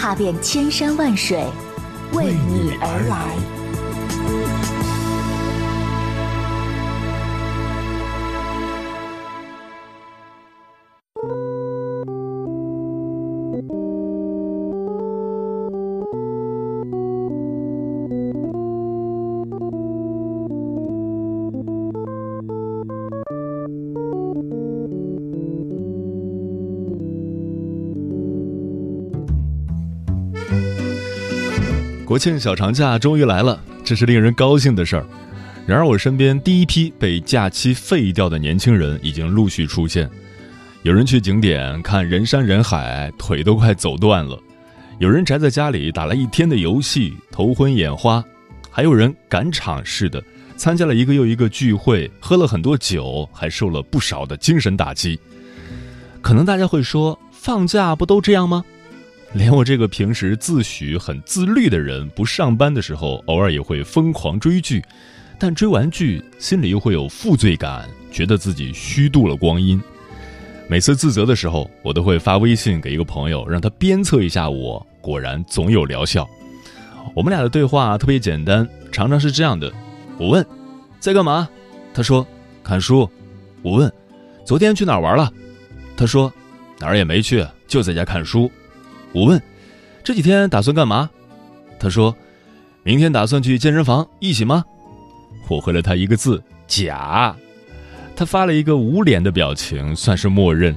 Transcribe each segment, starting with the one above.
踏遍千山万水，为你而来。国庆小长假终于来了，这是令人高兴的事儿。然而，我身边第一批被假期废掉的年轻人已经陆续出现。有人去景点看人山人海，腿都快走断了；有人宅在家里打了一天的游戏，头昏眼花；还有人赶场似的参加了一个又一个聚会，喝了很多酒，还受了不少的精神打击。可能大家会说，放假不都这样吗？连我这个平时自诩很自律的人，不上班的时候，偶尔也会疯狂追剧，但追完剧心里又会有负罪感，觉得自己虚度了光阴。每次自责的时候，我都会发微信给一个朋友，让他鞭策一下我。果然总有疗效。我们俩的对话特别简单，常常是这样的：我问在干嘛，他说看书；我问昨天去哪儿玩了，他说哪儿也没去，就在家看书。我问：“这几天打算干嘛？”他说：“明天打算去健身房，一起吗？”我回了他一个字：“假。”他发了一个无脸的表情，算是默认。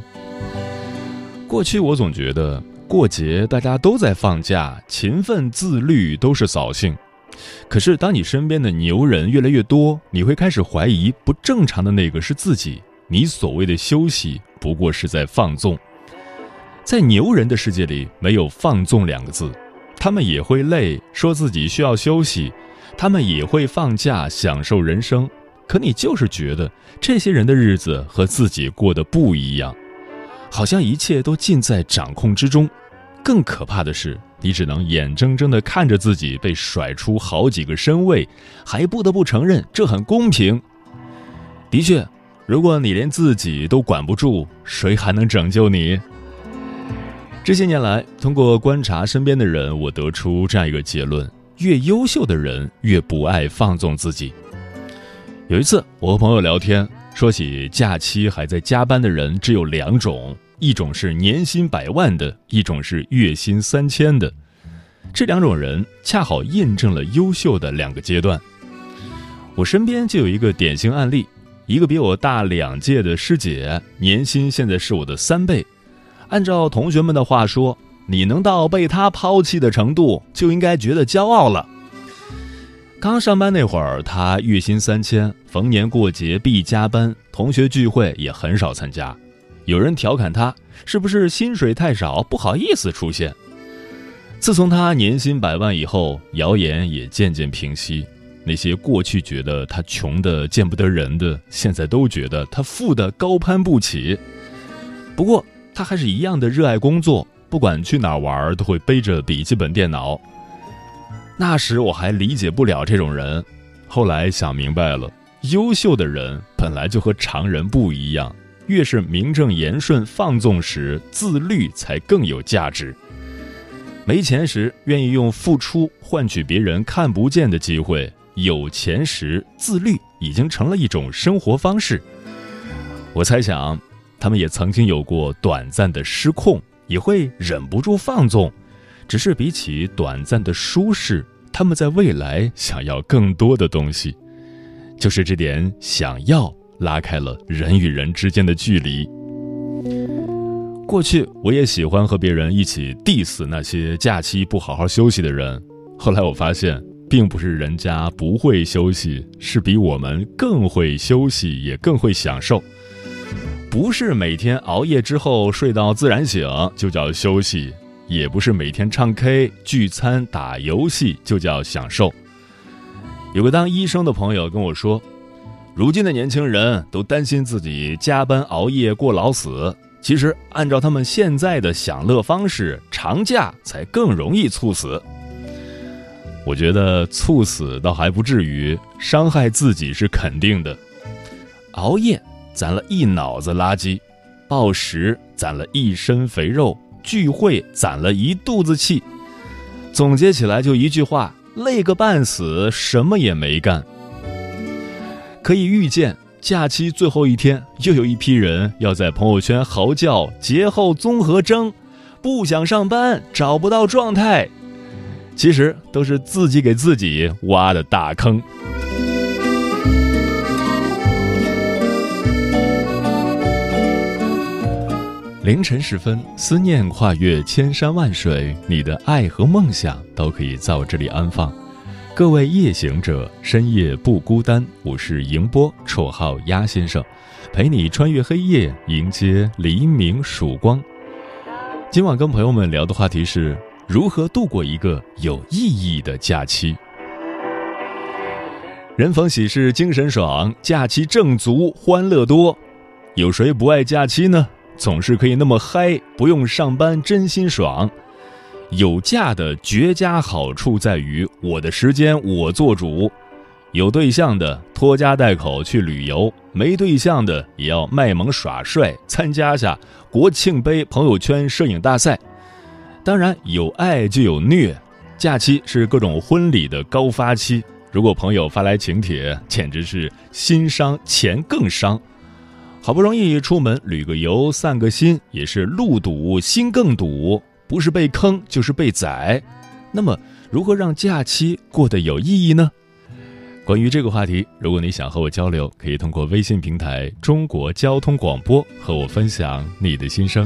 过去我总觉得过节大家都在放假，勤奋自律都是扫兴。可是当你身边的牛人越来越多，你会开始怀疑不正常的那个是自己。你所谓的休息，不过是在放纵。在牛人的世界里，没有放纵两个字，他们也会累，说自己需要休息，他们也会放假，享受人生。可你就是觉得这些人的日子和自己过得不一样，好像一切都尽在掌控之中。更可怕的是，你只能眼睁睁地看着自己被甩出好几个身位，还不得不承认这很公平。的确，如果你连自己都管不住，谁还能拯救你？这些年来，通过观察身边的人，我得出这样一个结论：越优秀的人越不爱放纵自己。有一次，我和朋友聊天，说起假期还在加班的人，只有两种：一种是年薪百万的，一种是月薪三千的。这两种人恰好印证了优秀的两个阶段。我身边就有一个典型案例：一个比我大两届的师姐，年薪现在是我的三倍。按照同学们的话说，你能到被他抛弃的程度，就应该觉得骄傲了。刚上班那会儿，他月薪三千，逢年过节必加班，同学聚会也很少参加。有人调侃他是不是薪水太少，不好意思出现。自从他年薪百万以后，谣言也渐渐平息。那些过去觉得他穷的见不得人的，现在都觉得他富的高攀不起。不过，他还是一样的热爱工作，不管去哪玩都会背着笔记本电脑。那时我还理解不了这种人，后来想明白了，优秀的人本来就和常人不一样，越是名正言顺放纵时，自律才更有价值。没钱时愿意用付出换取别人看不见的机会，有钱时自律已经成了一种生活方式。我猜想。他们也曾经有过短暂的失控，也会忍不住放纵，只是比起短暂的舒适，他们在未来想要更多的东西，就是这点想要拉开了人与人之间的距离。过去我也喜欢和别人一起 diss 那些假期不好好休息的人，后来我发现，并不是人家不会休息，是比我们更会休息，也更会享受。不是每天熬夜之后睡到自然醒就叫休息，也不是每天唱 K、聚餐、打游戏就叫享受。有个当医生的朋友跟我说，如今的年轻人都担心自己加班熬夜过劳死，其实按照他们现在的享乐方式，长假才更容易猝死。我觉得猝死倒还不至于，伤害自己是肯定的。熬夜攒了一脑子垃圾，暴食攒了一身肥肉，聚会攒了一肚子气。总结起来就一句话：累个半死，什么也没干。可以预见，假期最后一天，又有一批人要在朋友圈嚎叫节后综合征，不想上班，找不到状态。其实都是自己给自己挖的大坑。凌晨时分，思念跨越千山万水，你的爱和梦想都可以在我这里安放。各位夜行者，深夜不孤单。我是迎波，绰号鸭先生，陪你穿越黑夜，迎接黎明曙光。今晚跟朋友们聊的话题是。如何度过一个有意义的假期？人逢喜事精神爽，假期正足欢乐多。有谁不爱假期呢？总是可以那么嗨，不用上班真心爽。有假的绝佳好处在于，我的时间我做主。有对象的拖家带口去旅游，没对象的也要卖萌耍帅，参加下国庆杯朋友圈摄影大赛。当然有爱就有虐，假期是各种婚礼的高发期。如果朋友发来请帖，简直是心伤钱更伤。好不容易出门旅个游、散个心，也是路堵心更堵，不是被坑就是被宰。那么，如何让假期过得有意义呢？关于这个话题，如果你想和我交流，可以通过微信平台“中国交通广播”和我分享你的心声。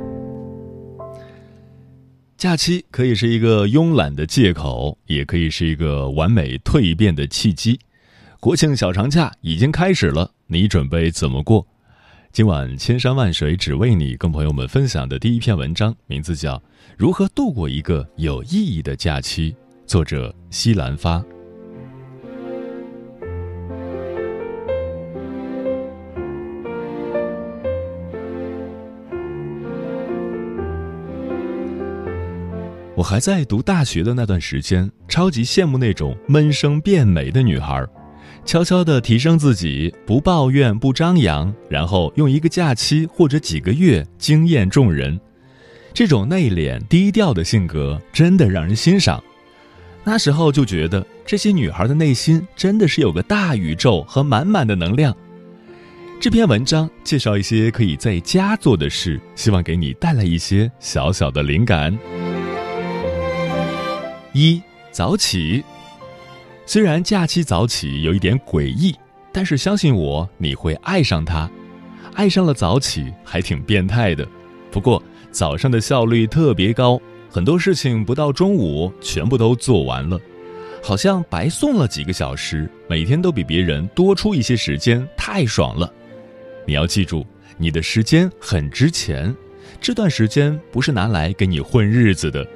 假期可以是一个慵懒的借口，也可以是一个完美蜕变的契机。国庆小长假已经开始了，你准备怎么过？今晚千山万水只为你，跟朋友们分享的第一篇文章，名字叫《如何度过一个有意义的假期》，作者西兰发。我还在读大学的那段时间，超级羡慕那种闷声变美的女孩，悄悄地提升自己，不抱怨，不张扬，然后用一个假期或者几个月惊艳众人。这种内敛低调的性格真的让人欣赏。那时候就觉得这些女孩的内心真的是有个大宇宙和满满的能量。这篇文章介绍一些可以在家做的事，希望给你带来一些小小的灵感。一早起，虽然假期早起有一点诡异，但是相信我，你会爱上它。爱上了早起还挺变态的，不过早上的效率特别高，很多事情不到中午全部都做完了，好像白送了几个小时，每天都比别人多出一些时间，太爽了。你要记住，你的时间很值钱，这段时间不是拿来给你混日子的。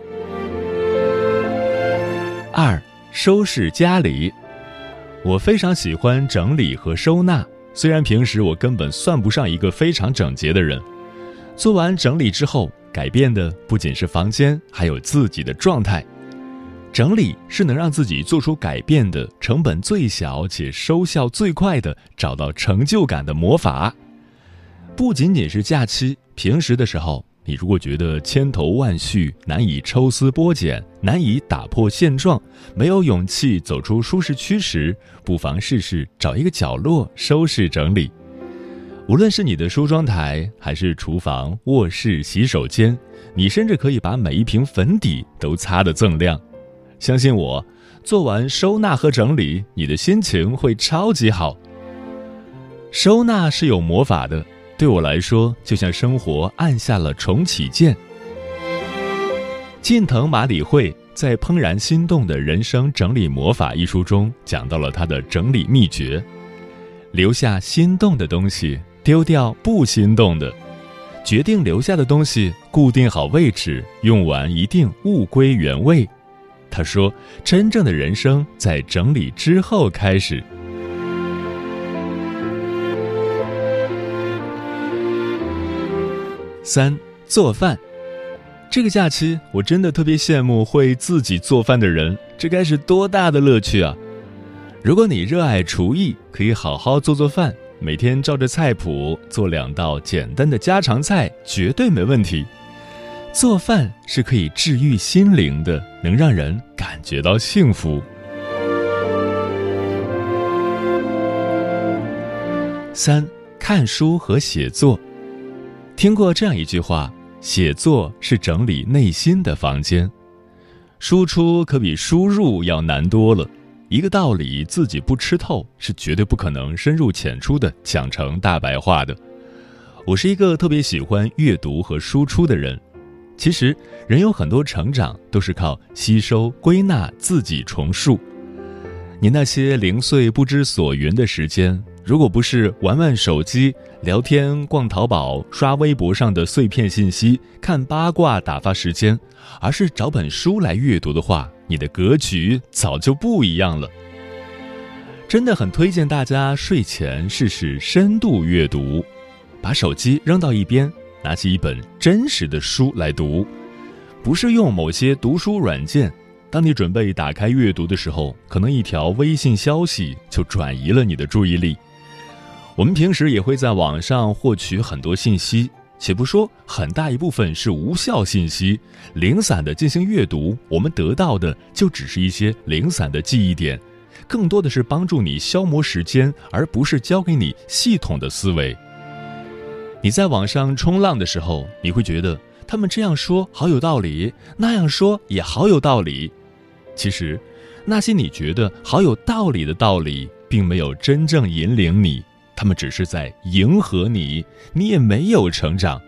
二，收拾家里。我非常喜欢整理和收纳，虽然平时我根本算不上一个非常整洁的人。做完整理之后，改变的不仅是房间，还有自己的状态。整理是能让自己做出改变的成本最小且收效最快的找到成就感的魔法。不仅仅是假期，平时的时候，你如果觉得千头万绪，难以抽丝剥茧，难以打破现状，没有勇气走出舒适区时，不妨试试找一个角落收拾整理。无论是你的梳妆台，还是厨房、卧室、洗手间，你甚至可以把每一瓶粉底都擦得锃亮。相信我，做完收纳和整理，你的心情会超级好。收纳是有魔法的，对我来说，就像生活按下了重启键。近藤麻里惠在《怦然心动的人生整理魔法》一书中讲到了他的整理秘诀：留下心动的东西。丢掉不心动的，决定留下的东西，固定好位置，用完一定物归原位。他说：“真正的人生在整理之后开始。”三做饭，这个假期我真的特别羡慕会自己做饭的人，这该是多大的乐趣啊！如果你热爱厨艺，可以好好做做饭。每天照着菜谱做两道简单的家常菜，绝对没问题。做饭是可以治愈心灵的，能让人感觉到幸福。三看书和写作，听过这样一句话：写作是整理内心的房间，输出可比输入要难多了。一个道理自己不吃透，是绝对不可能深入浅出的讲成大白话的。我是一个特别喜欢阅读和输出的人。其实，人有很多成长都是靠吸收、归纳、自己重述。你那些零碎不知所云的时间，如果不是玩玩手机、聊天、逛淘宝、刷微博上的碎片信息、看八卦打发时间，而是找本书来阅读的话，你的格局早就不一样了。真的很推荐大家睡前试试深度阅读，把手机扔到一边，拿起一本真实的书来读，不是用某些读书软件。当你准备打开阅读的时候，可能一条微信消息就转移了你的注意力。我们平时也会在网上获取很多信息。且不说很大一部分是无效信息，零散的进行阅读，我们得到的就只是一些零散的记忆点，更多的是帮助你消磨时间，而不是教给你系统的思维。你在网上冲浪的时候，你会觉得他们这样说好有道理，那样说也好有道理。其实，那些你觉得好有道理的道理，并没有真正引领你。他们只是在迎合你，你也没有成长。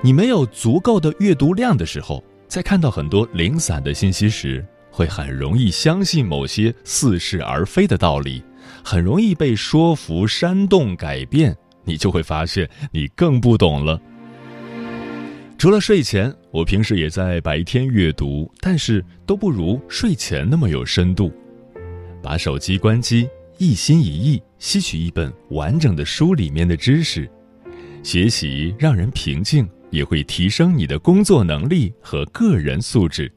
你没有足够的阅读量的时候，在看到很多零散的信息时，会很容易相信某些似是而非的道理，很容易被说服、煽动、改变。你就会发现，你更不懂了。除了睡前，我平时也在白天阅读，但是都不如睡前那么有深度。把手机关机。一心一意吸取一本完整的书里面的知识，学习让人平静，也会提升你的工作能力和个人素质。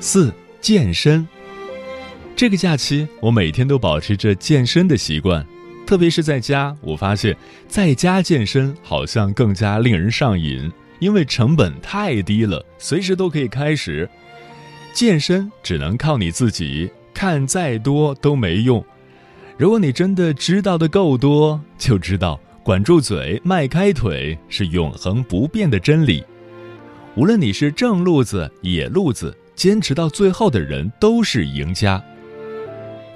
四、健身。这个假期，我每天都保持着健身的习惯，特别是在家，我发现在家健身好像更加令人上瘾，因为成本太低了，随时都可以开始。健身只能靠你自己，看再多都没用。如果你真的知道的够多，就知道管住嘴、迈开腿是永恒不变的真理。无论你是正路子、野路子，坚持到最后的人都是赢家。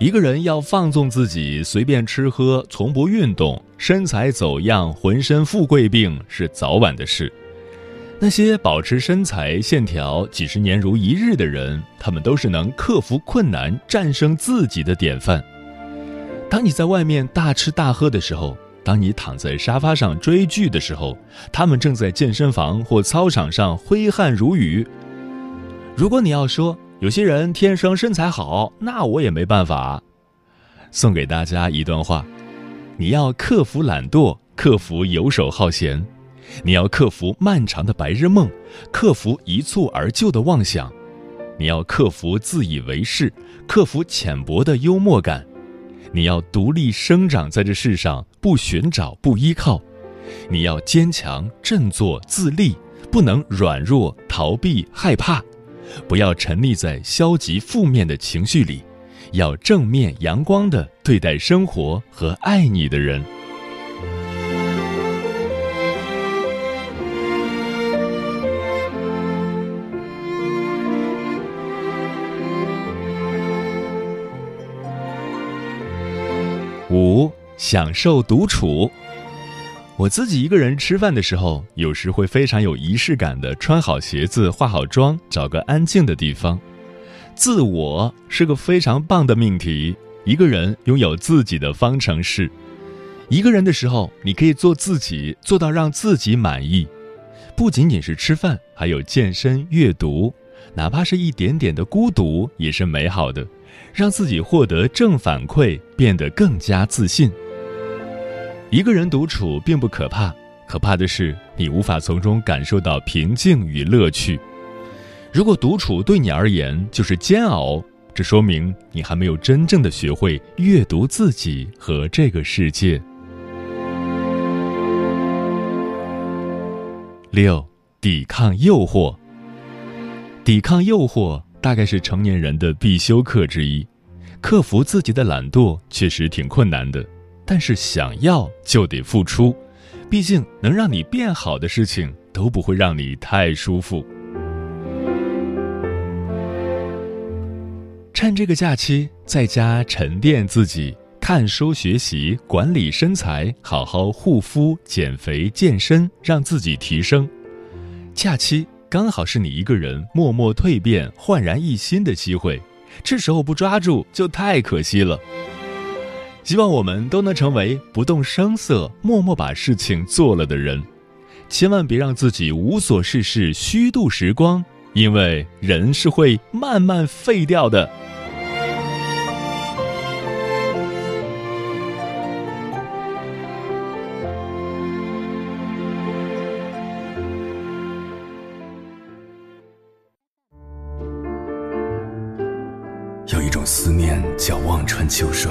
一个人要放纵自己，随便吃喝，从不运动，身材走样，浑身富贵病是早晚的事。那些保持身材线条几十年如一日的人，他们都是能克服困难、战胜自己的典范。当你在外面大吃大喝的时候，当你躺在沙发上追剧的时候，他们正在健身房或操场上挥汗如雨。如果你要说有些人天生身材好，那我也没办法。送给大家一段话：你要克服懒惰，克服游手好闲；你要克服漫长的白日梦，克服一蹴而就的妄想；你要克服自以为是，克服浅薄的幽默感。你要独立生长在这世上，不寻找，不依靠；你要坚强、振作、自立，不能软弱、逃避、害怕；不要沉溺在消极负面的情绪里，要正面阳光的对待生活和爱你的人。五，享受独处。我自己一个人吃饭的时候，有时会非常有仪式感的穿好鞋子、化好妆，找个安静的地方。自我是个非常棒的命题。一个人拥有自己的方程式。一个人的时候，你可以做自己，做到让自己满意。不仅仅是吃饭，还有健身、阅读，哪怕是一点点的孤独，也是美好的。让自己获得正反馈，变得更加自信。一个人独处并不可怕，可怕的是你无法从中感受到平静与乐趣。如果独处对你而言就是煎熬，这说明你还没有真正的学会阅读自己和这个世界。六，抵抗诱惑。抵抗诱惑。大概是成年人的必修课之一，克服自己的懒惰确实挺困难的，但是想要就得付出，毕竟能让你变好的事情都不会让你太舒服。趁这个假期，在家沉淀自己，看书学习，管理身材，好好护肤、减肥、健身，让自己提升。假期。刚好是你一个人默默蜕变、焕然一新的机会，这时候不抓住就太可惜了。希望我们都能成为不动声色、默默把事情做了的人，千万别让自己无所事事、虚度时光，因为人是会慢慢废掉的。有一种思念叫望穿秋水，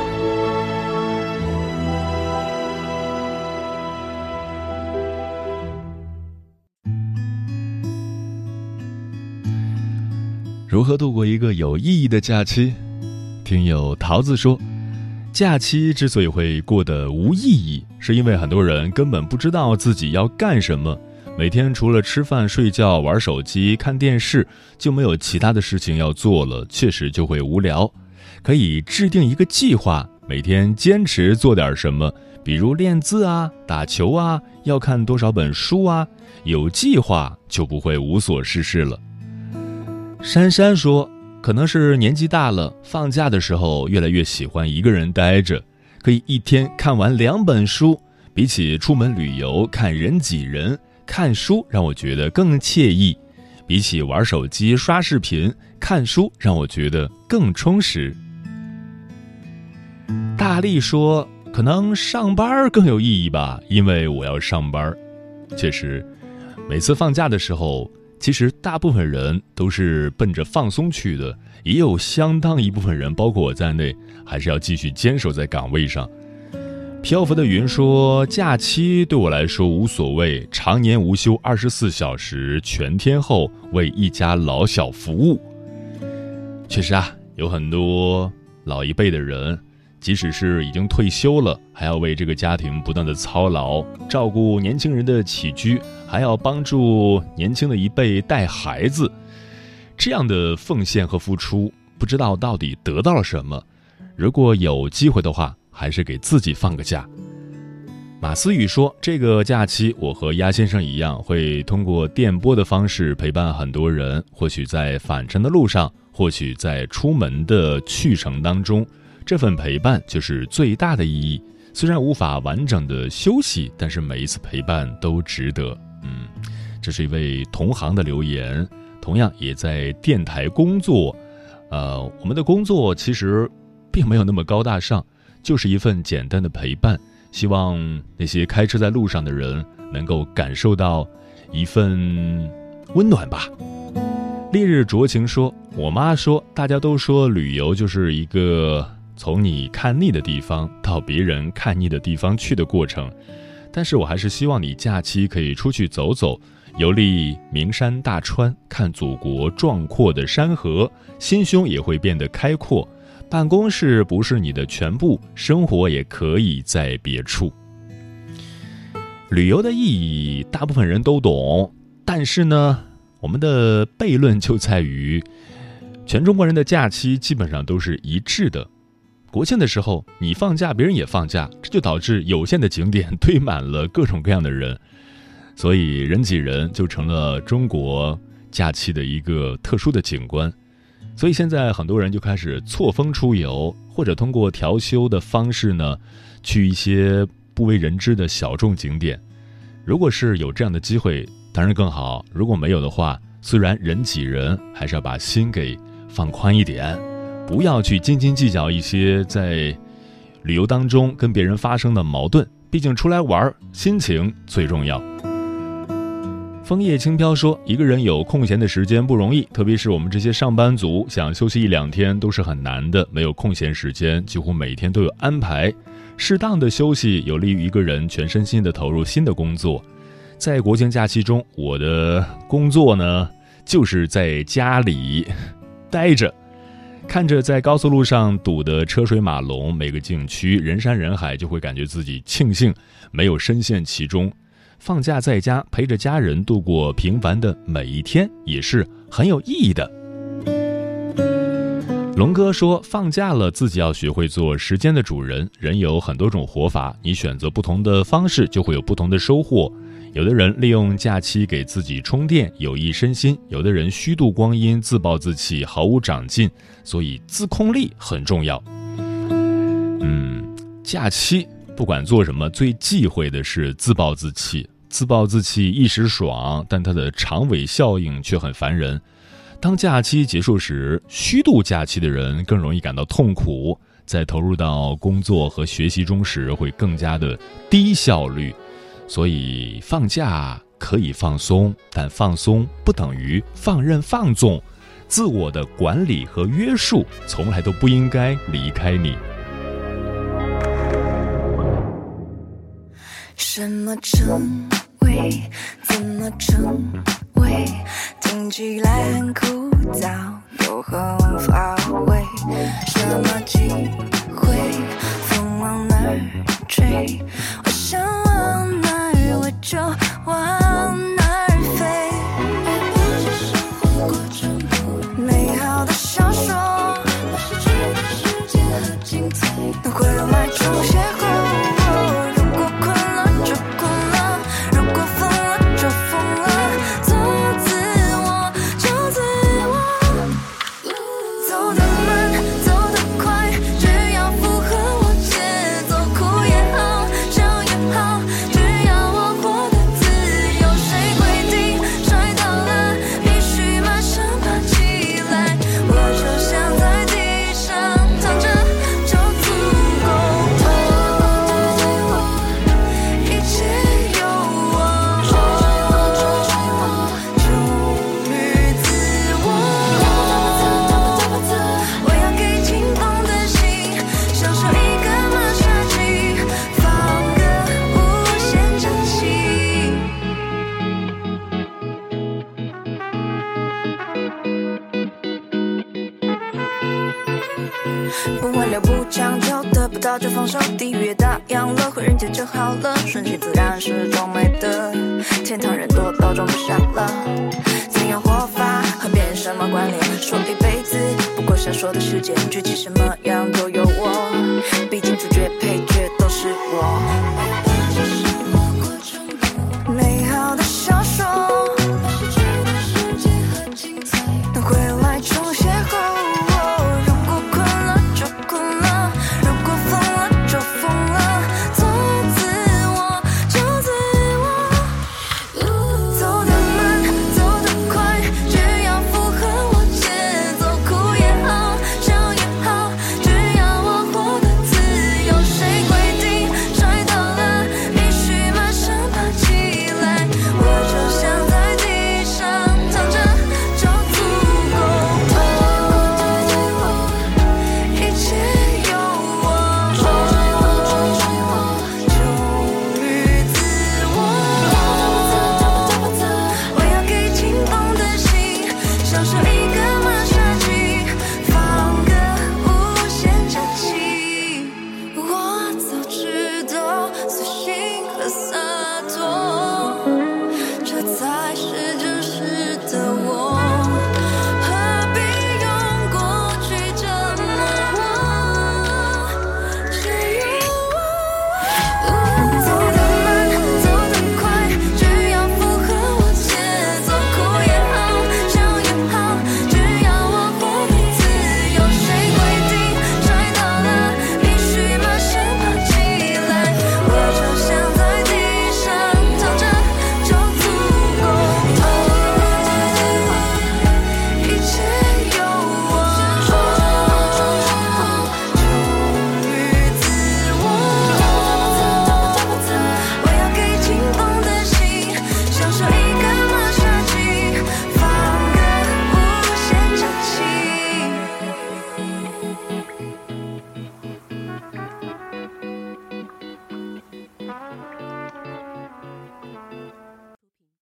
如何度过一个有意义的假期？听友桃子说，假期之所以会过得无意义，是因为很多人根本不知道自己要干什么。每天除了吃饭、睡觉、玩手机、看电视，就没有其他的事情要做了，确实就会无聊。可以制定一个计划，每天坚持做点什么，比如练字啊、打球啊，要看多少本书啊，有计划就不会无所事事了。珊珊说：“可能是年纪大了，放假的时候越来越喜欢一个人待着，可以一天看完两本书。比起出门旅游看人挤人，看书让我觉得更惬意；比起玩手机刷视频，看书让我觉得更充实。”大力说：“可能上班更有意义吧，因为我要上班。确实，每次放假的时候。”其实大部分人都是奔着放松去的，也有相当一部分人，包括我在内，还是要继续坚守在岗位上。漂浮的云说：“假期对我来说无所谓，常年无休，二十四小时全天候为一家老小服务。”确实啊，有很多老一辈的人。即使是已经退休了，还要为这个家庭不断的操劳，照顾年轻人的起居，还要帮助年轻的一辈带孩子，这样的奉献和付出，不知道到底得到了什么。如果有机会的话，还是给自己放个假。马思雨说：“这个假期，我和鸭先生一样，会通过电波的方式陪伴很多人。或许在返程的路上，或许在出门的去程当中，这份陪伴就是最大的意义。虽然无法完整的休息，但是每一次陪伴都值得。”嗯，这是一位同行的留言，同样也在电台工作。呃，我们的工作其实并没有那么高大上，就是一份简单的陪伴。希望那些开车在路上的人能够感受到一份温暖吧。烈日灼情说：“我妈说，大家都说旅游就是一个从你看腻的地方到别人看腻的地方去的过程，但是我还是希望你假期可以出去走走，游历名山大川，看祖国壮阔的山河，心胸也会变得开阔。”办公室不是你的全部，生活也可以在别处。旅游的意义，大部分人都懂，但是呢，我们的悖论就在于，全中国人的假期基本上都是一致的。国庆的时候，你放假，别人也放假，这就导致有限的景点 堆满了各种各样的人，所以人挤人就成了中国假期的一个特殊的景观。所以现在很多人就开始错峰出游，或者通过调休的方式呢，去一些不为人知的小众景点。如果是有这样的机会，当然更好；如果没有的话，虽然人挤人，还是要把心给放宽一点，不要去斤斤计较一些在旅游当中跟别人发生的矛盾。毕竟出来玩，心情最重要。枫叶轻飘说：“一个人有空闲的时间不容易，特别是我们这些上班族，想休息一两天都是很难的。没有空闲时间，几乎每天都有安排。适当的休息有利于一个人全身心的投入新的工作。在国庆假期中，我的工作呢，就是在家里待着，看着在高速路上堵得车水马龙，每个景区人山人海，就会感觉自己庆幸没有深陷其中。”放假在家陪着家人度过平凡的每一天，也是很有意义的。龙哥说：“放假了，自己要学会做时间的主人。人有很多种活法，你选择不同的方式，就会有不同的收获。有的人利用假期给自己充电，有益身心；有的人虚度光阴，自暴自弃，毫无长进。所以，自控力很重要。嗯，假期。”不管做什么，最忌讳的是自暴自弃。自暴自弃一时爽，但它的长尾效应却很烦人。当假期结束时，虚度假期的人更容易感到痛苦，在投入到工作和学习中时会更加的低效率。所以，放假可以放松，但放松不等于放任放纵。自我的管理和约束从来都不应该离开你。什么称谓？怎么称谓？听起来很枯燥又很乏味。什么机会？风往哪儿吹？我想，我就早就放手，地狱也打烊了，回人间就好了。顺其自然是种美德，天堂人多到装不下了。怎样活法和别人什么关联？说一辈子不过闪烁的时间，剧情什么样都有我，毕竟主角配角都是我。